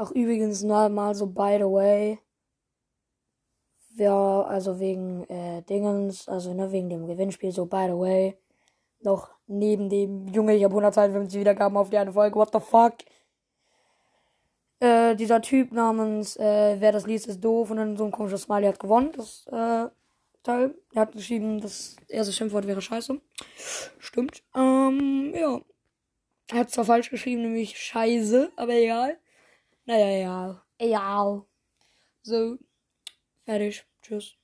Ach, übrigens mal, so, by the way. Ja, also wegen äh, Dingens, also ne, wegen dem Gewinnspiel, so, by the way. Noch neben dem, Junge, ich habe 152 Wiedergaben auf die eine Folge, what the fuck? Äh, dieser Typ namens, äh, wer das liest, ist doof und dann so ein komisches Smiley hat gewonnen, das, äh, Teil. Er hat geschrieben, das erste Schimpfwort wäre scheiße. Stimmt. Ähm, ja. Er hat zwar falsch geschrieben, nämlich scheiße, aber egal. Naja, egal. Egal. So. Fertig. Tschüss.